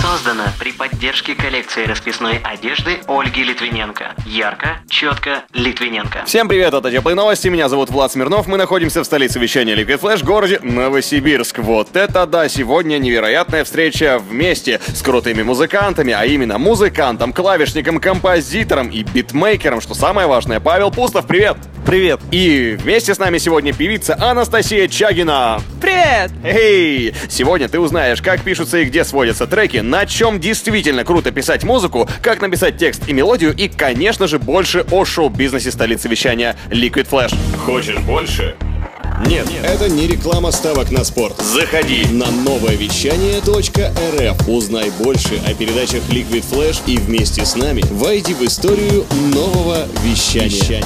Создано при поддержке коллекции расписной одежды Ольги Литвиненко. Ярко, четко, Литвиненко. Всем привет, это Теплые Новости, меня зовут Влад Смирнов, мы находимся в столице вещания Liquid Flash, городе Новосибирск. Вот это да, сегодня невероятная встреча вместе с крутыми музыкантами, а именно музыкантом, клавишником, композитором и битмейкером, что самое важное, Павел Пустов, привет! Привет! И вместе с нами сегодня певица Анастасия Чагина. Привет! Эй! Сегодня ты узнаешь, как пишутся и где сводятся треки, на чем действительно круто писать музыку, как написать текст и мелодию и, конечно же, больше о шоу-бизнесе столицы вещания Liquid Flash. Хочешь больше? Нет, Это не реклама ставок на спорт. заходи. На новое вещание .рф узнай больше о передачах Liquid Flash и вместе с нами войди в историю нового вещания.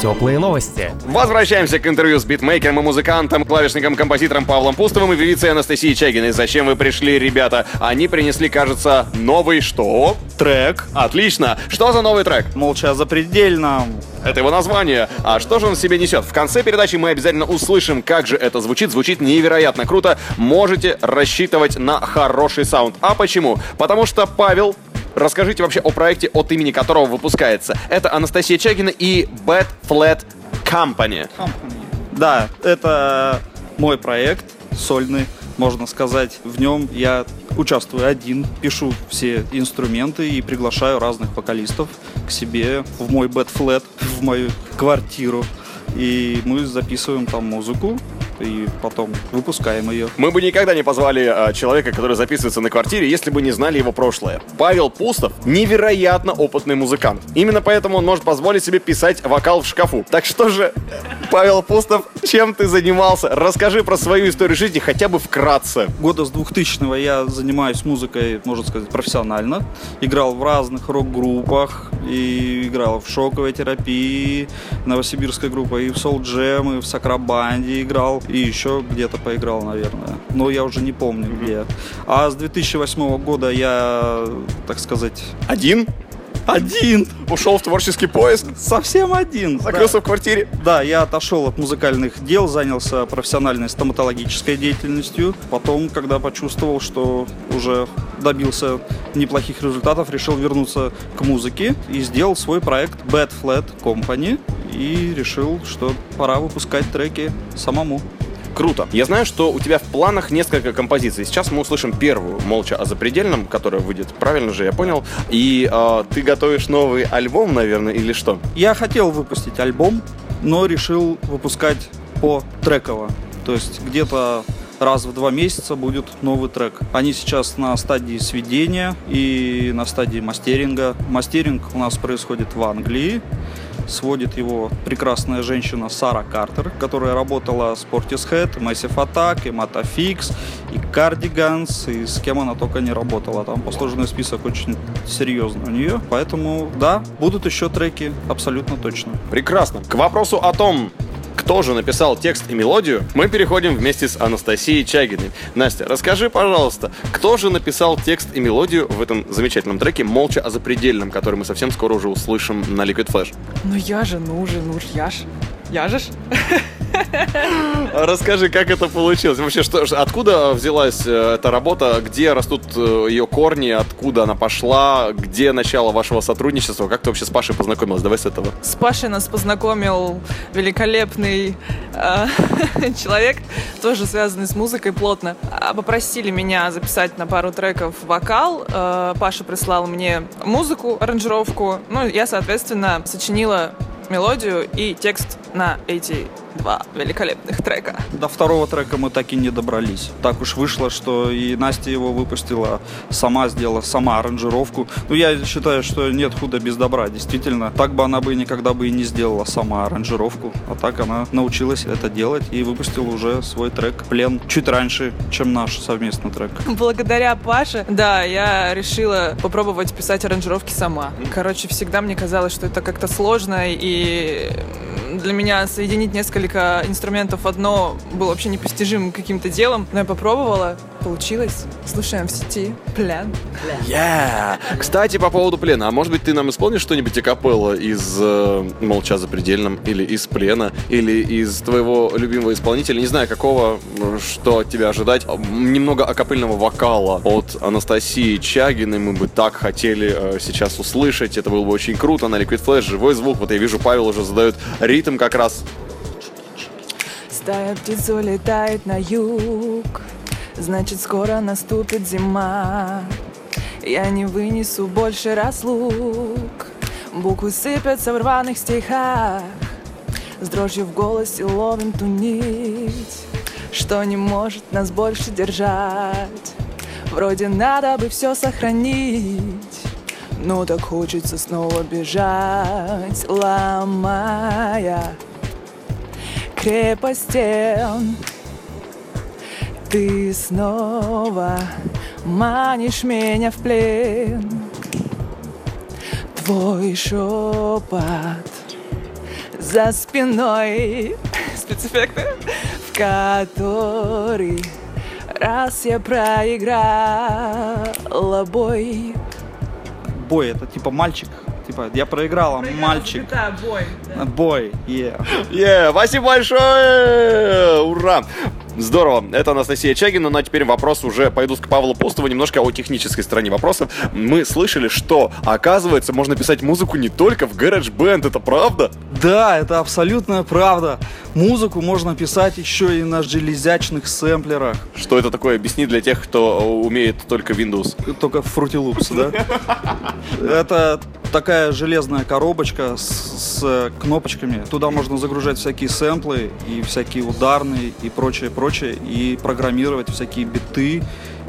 Теплые новости. Возвращаемся к интервью с битмейкером и музыкантом, клавишником, композитором Павлом Пустовым и певицей Анастасией Чагиной. Зачем вы пришли, ребята? Они принесли, кажется, новый что? Трек. Отлично. Что за новый трек? Молча запредельно. Это его название. А что же он в себе несет? В конце передачи мы обязательно услышим, как же это звучит. Звучит невероятно круто. Можете рассчитывать на хороший саунд. А почему? Потому что Павел Расскажите вообще о проекте, от имени которого выпускается. Это Анастасия Чагина и Bad Flat Company. Да, это мой проект сольный, можно сказать. В нем я участвую один, пишу все инструменты и приглашаю разных вокалистов к себе в мой бэт флет, в мою квартиру. И мы записываем там музыку и потом выпускаем ее. Мы бы никогда не позвали а, человека, который записывается на квартире, если бы не знали его прошлое. Павел Пустов невероятно опытный музыкант. Именно поэтому он может позволить себе писать вокал в шкафу. Так что же, Павел Пустов, чем ты занимался? Расскажи про свою историю жизни хотя бы вкратце. Года с 2000 я занимаюсь музыкой, можно сказать, профессионально. Играл в разных рок-группах, и играл в шоковой терапии, новосибирская группа, и в Soul Jam, и в Сакрабанде играл, и еще где-то поиграл, наверное. Но я уже не помню где. А с 2008 года я, так сказать, Один? один, Ушел в творческий поиск? совсем один. Закрылся в квартире? Да, я отошел от музыкальных дел, занялся профессиональной стоматологической деятельностью. Потом, когда почувствовал, что уже добился неплохих результатов, решил вернуться к музыке и сделал свой проект Bad Flat Company. И решил, что пора выпускать треки самому. Круто. Я знаю, что у тебя в планах несколько композиций. Сейчас мы услышим первую «Молча о запредельном», которая выйдет, правильно же я понял. И э, ты готовишь новый альбом, наверное, или что? Я хотел выпустить альбом, но решил выпускать по треково. То есть где-то раз в два месяца будет новый трек. Они сейчас на стадии сведения и на стадии мастеринга. Мастеринг у нас происходит в Англии. Сводит его прекрасная женщина Сара Картер, которая работала с Portishead, Massive Attack, и Matafix, и Cardigans, и с кем она только не работала. Там послужный список очень серьезный у нее. Поэтому, да, будут еще треки, абсолютно точно. Прекрасно. К вопросу о том, кто же написал текст и мелодию, мы переходим вместе с Анастасией Чагиной. Настя, расскажи, пожалуйста, кто же написал текст и мелодию в этом замечательном треке «Молча о запредельном», который мы совсем скоро уже услышим на Liquid Flash? Ну я же, ну же, ну ж, я ж. Я же ж. Расскажи, как это получилось? Вообще, что, ж- откуда взялась э, эта работа? Где растут э, ее корни? Откуда она пошла? Где начало вашего сотрудничества? Как ты вообще с Пашей познакомилась? Давай с этого. С Пашей нас познакомил великолепный э, человек, тоже связанный с музыкой плотно. А, Попросили меня записать на пару треков вокал. Э, Паша прислал мне музыку, аранжировку. Ну, я, соответственно, сочинила мелодию и текст на эти два великолепных трека. До второго трека мы так и не добрались. Так уж вышло, что и Настя его выпустила, сама сделала, сама аранжировку. Ну, я считаю, что нет худа без добра, действительно. Так бы она бы никогда бы и не сделала сама аранжировку. А так она научилась это делать и выпустила уже свой трек «Плен» чуть раньше, чем наш совместный трек. Благодаря Паше, да, я решила попробовать писать аранжировки сама. Короче, всегда мне казалось, что это как-то сложно и для меня соединить несколько инструментов одно было вообще непостижимым каким-то делом. Но я попробовала, получилось. Слушаем в сети. Плен. Yeah. Кстати, по поводу плена. А может быть, ты нам исполнишь что-нибудь акапелла из э, «Молча за предельным» или из «Плена», или из твоего любимого исполнителя? Не знаю, какого, что от тебя ожидать. Немного акапельного вокала от Анастасии Чагиной мы бы так хотели э, сейчас услышать. Это было бы очень круто. На Liquid Flash живой звук. Вот я вижу, Павел уже задает ритм как раз. Стая птиц улетает на юг Значит, скоро наступит зима. Я не вынесу больше разлук. Буквы сыпятся в рваных стихах. С дрожью в голосе ловим ту нить Что не может нас больше держать. Вроде надо бы все сохранить. Но так хочется снова бежать, ломая крепость стен Ты снова манишь меня в плен Твой шепот за спиной Спецэффекты В который раз я проиграла бой Бой, это типа мальчик. Типа, я проиграла, мальчик. бой Бой, yeah. Yeah, спасибо большое! Ура! Здорово, это Анастасия Чагина, ну а теперь вопрос уже, пойду к Павлу Постову немножко о технической стороне вопросов. Мы слышали, что, оказывается, можно писать музыку не только в GarageBand, это правда? Да, это абсолютная правда. Музыку можно писать еще и на железячных сэмплерах. Что это такое? Объясни для тех, кто умеет только Windows. Только в Fruity Loops, да? Это такая железная коробочка с, с кнопочками. Туда можно загружать всякие сэмплы и всякие ударные и прочее, прочее. И программировать всякие биты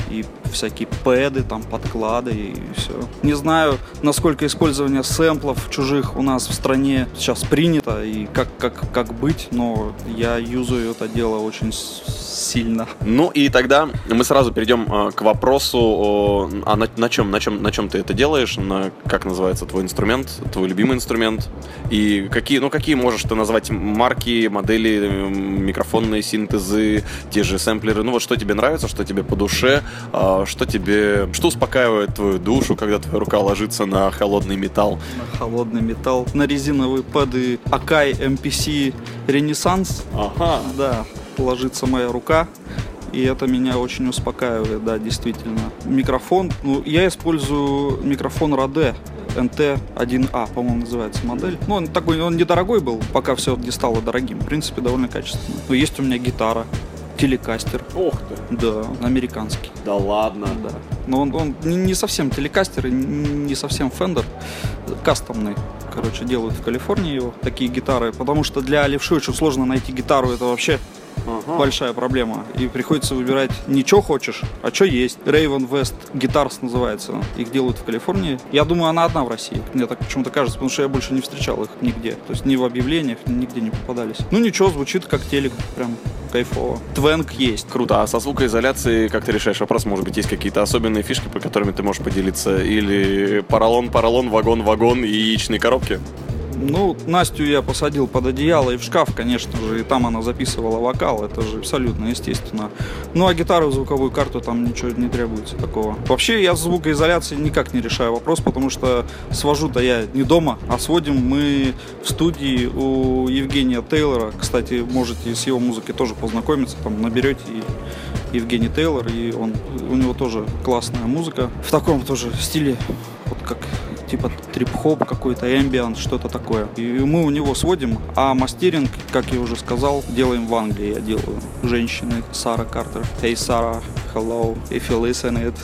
и всякие пэды, там, подклады и все. Не знаю, насколько использование сэмплов чужих у нас в стране сейчас принято и как, как, как быть, но я юзаю это дело очень сильно. Ну и тогда мы сразу перейдем э, к вопросу, а на, на чем, на чем, на чем ты это делаешь, на как называется твой инструмент, твой любимый инструмент и какие, ну какие можешь ты назвать марки, модели, э, микрофонные синтезы, те же сэмплеры, ну вот что тебе нравится, что тебе по душе, а, что тебе, что успокаивает твою душу, когда твоя рука ложится на холодный металл. На холодный металл, на резиновые пэды Akai MPC Renaissance. Ага. Да, ложится моя рука. И это меня очень успокаивает, да, действительно. Микрофон, ну, я использую микрофон Rode NT1A, по-моему, называется модель. Ну, он такой, он недорогой был, пока все не стало дорогим. В принципе, довольно качественно. Но есть у меня гитара, телекастер. Ух ты, Да, американский. да ладно. Да. Но он, он не совсем телекастер и не совсем фендер. Кастомный. Короче, делают в Калифорнии его такие гитары. Потому что для очень сложно найти гитару. Это вообще большая проблема. И приходится выбирать не что хочешь, а что есть. Raven West Guitars называется. Их делают в Калифорнии. Я думаю, она одна в России. Мне так почему-то кажется, потому что я больше не встречал их нигде. То есть ни в объявлениях, ни- нигде не попадались. Ну ничего, звучит как телек. Прям кайфово. Твенк есть. Круто. А со звукоизоляцией как ты решаешь вопрос? Может быть, есть какие-то особенные фишки, по которыми ты можешь поделиться? Или поролон, поролон, вагон, вагон и яичные коробки? Ну, Настю я посадил под одеяло и в шкаф, конечно же, и там она записывала вокал, это же абсолютно естественно. Ну, а гитару, звуковую карту там ничего не требуется такого. Вообще, я с звукоизоляцией никак не решаю вопрос, потому что свожу-то я не дома, а сводим мы в студии у Евгения Тейлора. Кстати, можете с его музыкой тоже познакомиться, там наберете и Евгений Тейлор, и он, у него тоже классная музыка. В таком тоже стиле, вот как типа трип-хоп какой-то, эмбиант, что-то такое. И мы у него сводим, а мастеринг, как я уже сказал, делаем в Англии. Я делаю женщины Сара Картер. Hey, Sarah, hello, if you listen it.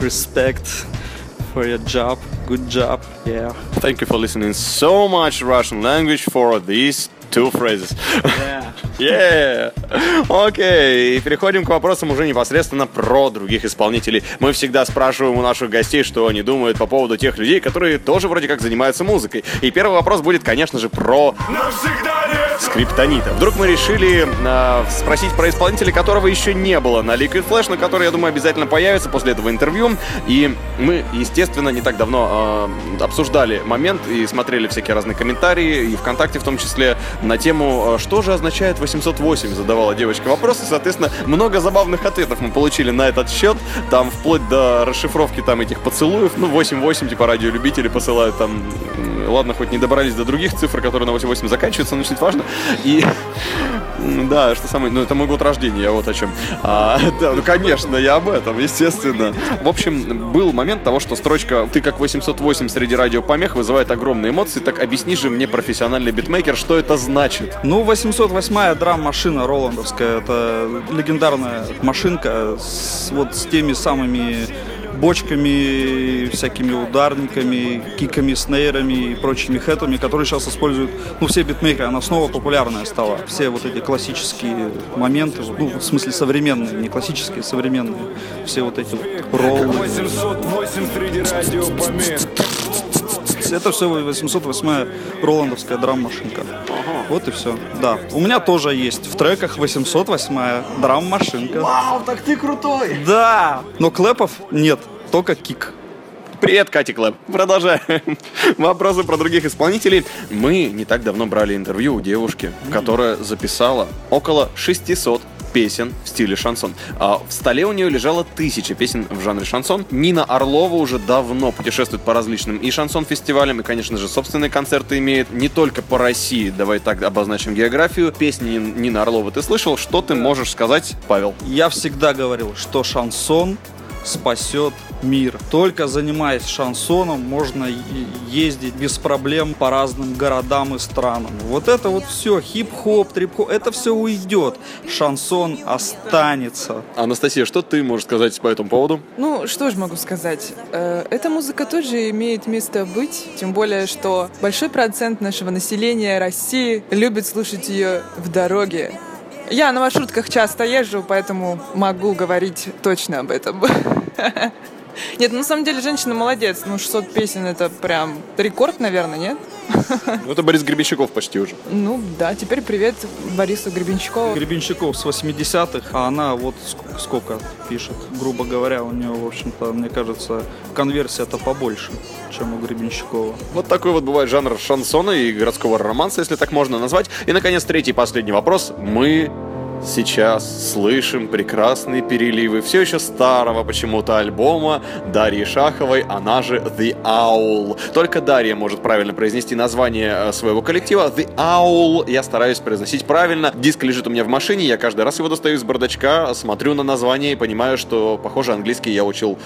Respect for your job. Good job, yeah. Thank you for listening so much Russian language for these two phrases. Yeah. Окей, и переходим к вопросам уже непосредственно про других исполнителей. Мы всегда спрашиваем у наших гостей, что они думают по поводу тех людей, которые тоже вроде как занимаются музыкой. И первый вопрос будет, конечно же, про... Скриптонита. Вдруг мы решили э, спросить про исполнителя, которого еще не было на Liquid Flash, но который, я думаю, обязательно появится после этого интервью. И мы, естественно, не так давно э, обсуждали момент и смотрели всякие разные комментарии, и ВКонтакте в том числе, на тему, э, что же означает 808, задавала девочка вопрос, и, соответственно, много забавных ответов мы получили на этот счет, там вплоть до расшифровки там этих поцелуев, ну, 8-8, типа радиолюбители посылают там, ладно, хоть не добрались до других цифр, которые на 8-8 заканчиваются, но чуть важно. И да, что самое, ну это мой год рождения, я вот о чем. А, да, ну конечно, я об этом, естественно. В общем, был момент того, что строчка «Ты как 808 среди радиопомех» вызывает огромные эмоции. Так объясни же мне, профессиональный битмейкер, что это значит? Ну, 808-я драм-машина роландовская, это легендарная машинка с, вот с теми самыми бочками, всякими ударниками, киками, снейрами и прочими хэтами, которые сейчас используют, ну, все битмейкеры, она снова популярная стала. Все вот эти классические моменты, ну, в смысле современные, не классические, современные, все вот эти роллы. 808 среди радиопомех. Это все 808 роландовская драм-машинка. Вот и все. Да. У меня тоже есть в треках 808 драм-машинка. Вау, так ты крутой! Да! Но клэпов нет, только кик. Привет, Катя Клэп. Продолжаем. Вопросы про других исполнителей. Мы не так давно брали интервью у девушки, которая записала около 600 песен в стиле шансон. А в столе у нее лежало тысяча песен в жанре шансон. Нина Орлова уже давно путешествует по различным и шансон-фестивалям, и, конечно же, собственные концерты имеет не только по России. Давай так обозначим географию. Песни Нины Орлова ты слышал? Что ты можешь сказать, Павел? Я всегда говорил, что шансон спасет мир. Только занимаясь шансоном, можно ездить без проблем по разным городам и странам. Вот это вот все, хип-хоп, трип-хоп, это все уйдет. Шансон останется. Анастасия, что ты можешь сказать по этому поводу? Ну, что же могу сказать? Э, Эта музыка тоже имеет место быть, тем более, что большой процент нашего населения России любит слушать ее в дороге. Я на маршрутках часто езжу, поэтому могу говорить точно об этом. Нет, ну, на самом деле женщина молодец. Ну, 600 песен это прям рекорд, наверное, нет? Ну, это Борис Гребенщиков почти уже. Ну, да, теперь привет Борису Гребенщикову. Гребенщиков с 80-х, а она вот ск- сколько пишет. Грубо говоря, у нее, в общем-то, мне кажется, конверсия-то побольше, чем у Гребенщикова. Вот такой вот бывает жанр шансона и городского романса, если так можно назвать. И, наконец, третий и последний вопрос. Мы сейчас слышим прекрасные переливы все еще старого почему-то альбома Дарьи Шаховой, она же The Owl. Только Дарья может правильно произнести название э, своего коллектива. The Owl. Я стараюсь произносить правильно. Диск лежит у меня в машине, я каждый раз его достаю из бардачка, смотрю на название и понимаю, что, похоже, английский я учил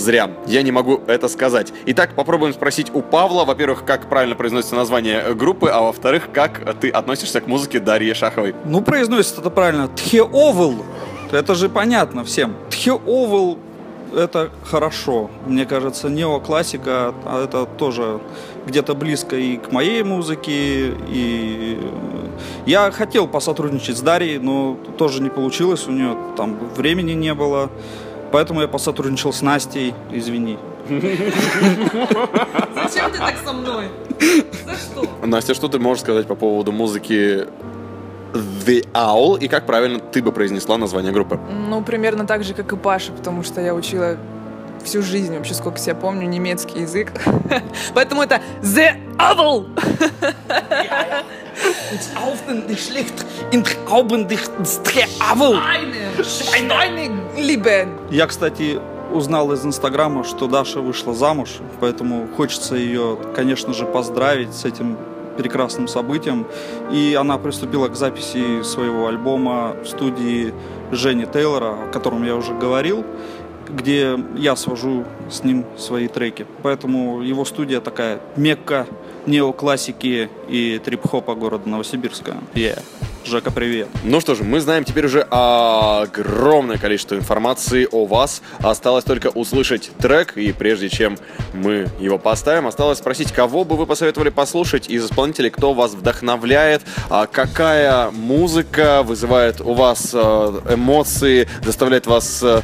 Зря. Я не могу это сказать. Итак, попробуем спросить у Павла, во-первых, как правильно произносится название группы, а во-вторых, как ты относишься к музыке Дарьи Шаховой. Ну, произносится это правильно. Тхеовл. Это же понятно всем. Тхеовл это хорошо. Мне кажется, неоклассика, а это тоже где-то близко и к моей музыке. И я хотел посотрудничать с Дарьей, но тоже не получилось. У нее там времени не было. Поэтому я посотрудничал с Настей. Извини. Зачем ты так со мной? За что? Настя, что ты можешь сказать по поводу музыки The Owl и как правильно ты бы произнесла название группы? Ну, примерно так же, как и Паша, потому что я учила всю жизнь, вообще сколько себя помню, немецкий язык. Поэтому это The Owl. Eine Liebe. Я, кстати, узнал из Инстаграма, что Даша вышла замуж, поэтому хочется ее, конечно же, поздравить с этим прекрасным событием. И она приступила к записи своего альбома в студии Жени Тейлора, о котором я уже говорил, где я свожу с ним свои треки. Поэтому его студия такая мекка неоклассики и трип-хопа города Новосибирска. Yeah. Жека, привет. Ну что же, мы знаем теперь уже огромное количество информации о вас. Осталось только услышать трек, и прежде чем мы его поставим, осталось спросить, кого бы вы посоветовали послушать из исполнителей, кто вас вдохновляет, а какая музыка вызывает у вас э, эмоции, заставляет вас э,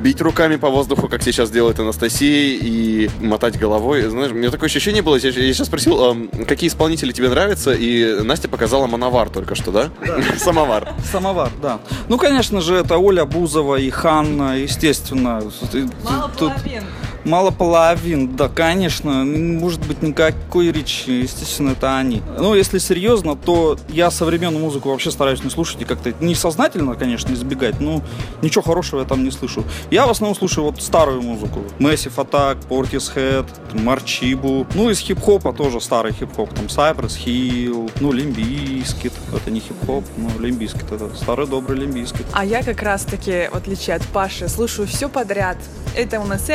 бить руками по воздуху, как сейчас делает Анастасия, и мотать головой. Знаешь, у меня такое ощущение было, я, я сейчас спросил, эм, какие исполнители тебе нравятся, и Настя показала мановар только что, да? Самовар. Самовар, да. Ну, конечно же, это Оля Бузова и Ханна, естественно. Мало Тут- половин. Мало половин, да, конечно. Не Может быть никакой речи, естественно, это они. Ну, если серьезно, то я современную музыку вообще стараюсь не слушать и как-то несознательно, конечно, избегать, но ничего хорошего я там не слышу. Я в основном слушаю вот старую музыку. Massive Attack, Portishead, Morcheeba. Ну, из хип-хопа тоже старый хип-хоп. Там Cypress Hill, ну, Limp Bizkit. Это не хип-хоп, но Limp Bizkit. Это старый добрый Limp Bizkit. А я как раз-таки, в отличие от Паши, слушаю все подряд. Это у нас и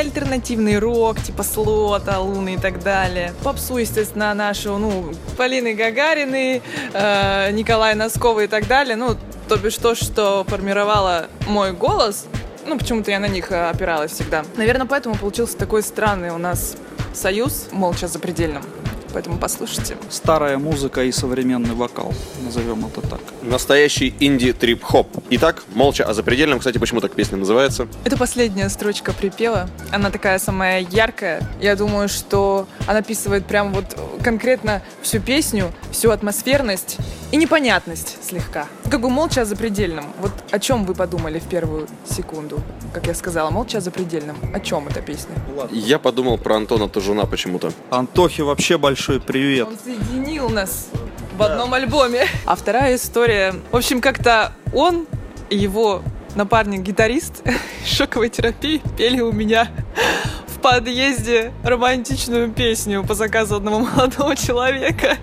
альтернативный рок, типа Слота, Луны и так далее. Попсу, естественно, нашу, ну, Полины Гагарины, э, Николая Носкова и так далее. Ну, то бишь то, что формировало мой голос. Ну, почему-то я на них э, опиралась всегда. Наверное, поэтому получился такой странный у нас союз, молча запредельным. Поэтому послушайте. Старая музыка и современный вокал, назовем это так. Настоящий инди-трип-хоп. Итак, молча о запредельном. Кстати, почему так песня называется? Это последняя строчка припева. Она такая самая яркая. Я думаю, что она описывает прям вот конкретно всю песню, всю атмосферность и непонятность слегка. Бы молча о запредельном. Вот о чем вы подумали в первую секунду? Как я сказала, молча о запредельном. О чем эта песня? Я подумал про Антона Тужуна почему-то. Антохе вообще большой привет. Он соединил нас в одном альбоме. А вторая история. В общем, как-то он и его напарник-гитарист шоковой терапии пели у меня подъезде романтичную песню по заказу одного молодого человека.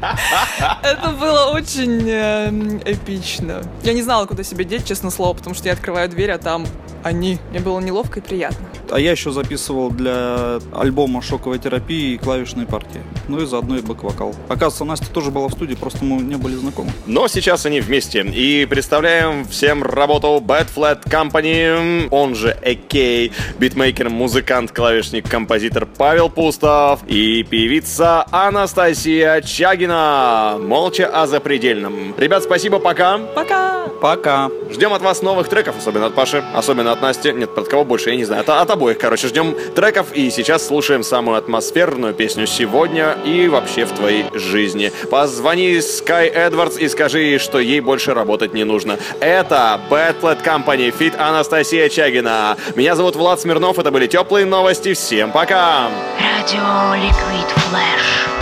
Это было очень эм, эпично. Я не знала, куда себя деть, честно слово, потому что я открываю дверь, а там они. Мне было неловко и приятно. А я еще записывал для альбома шоковой терапии клавишные партии. Ну и заодно и бэк-вокал. Оказывается, Настя тоже была в студии, просто мы не были знакомы. Но сейчас они вместе. И представляем всем работу Bad Flat Company, он же AK, битмейкер, музыкант, клавишник, композитор Павел Пустов и певица Анастасия Чагина. Молча о запредельном. Ребят, спасибо, пока. Пока! Пока. Ждем от вас новых треков, особенно от Паши, особенно от Насти. Нет, от кого больше, я не знаю. От, от обоих, короче, ждем треков. И сейчас слушаем самую атмосферную песню сегодня и вообще в твоей жизни. Позвони Skye Edwards и скажи что ей больше работать не нужно. Это Bad Flat Company, feat Анастасия Чагина. Меня зовут Влад Смирнов, это были теплые новости. Всем пока! Радио Ликвид Флэш.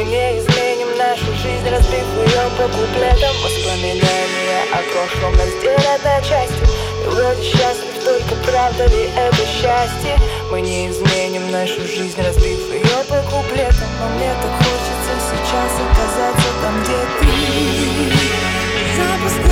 Мы не изменим нашу жизнь Разбив ее по куплетам. Воспоминания о прошлом разделят на части. И вроде счастлив, только правда ли это счастье? Мы не изменим нашу жизнь Разбив ее по куплетам. Но мне так хочется сейчас оказаться там, где ты. Запускаем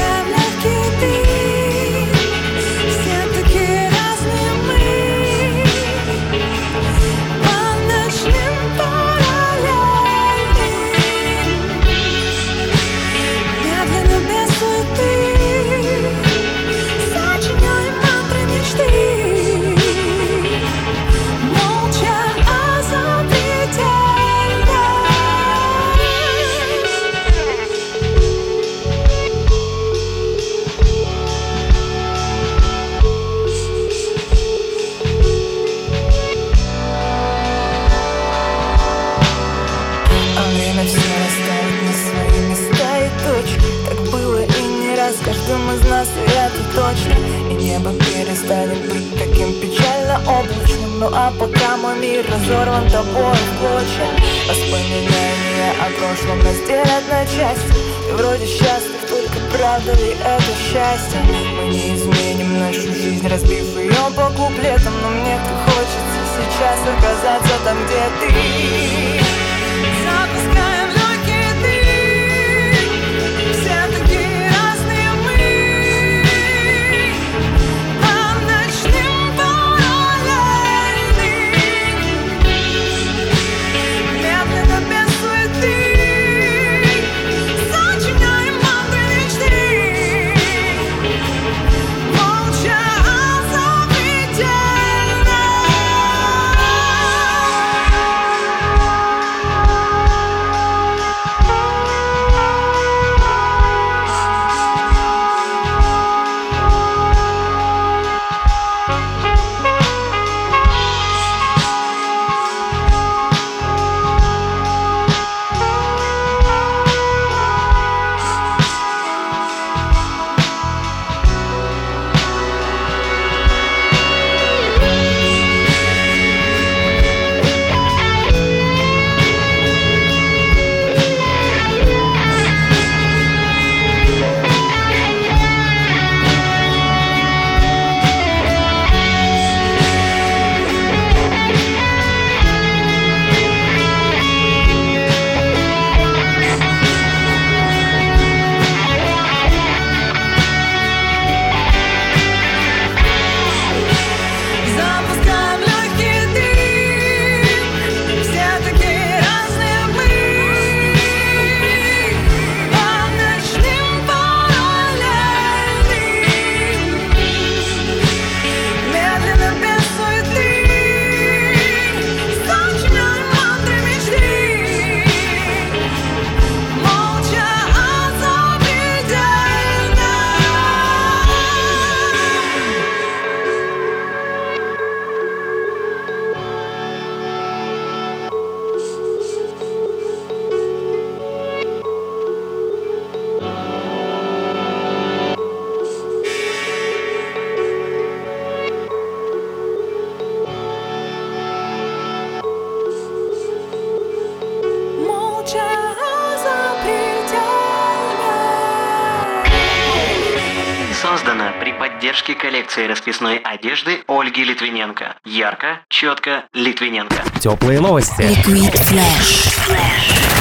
разбив ее по куплетам Но мне так хочется сейчас оказаться там, где ты коллекции расписной одежды Ольги Литвиненко. Ярко, четко, Литвиненко. Теплые новости. Liquid Flash.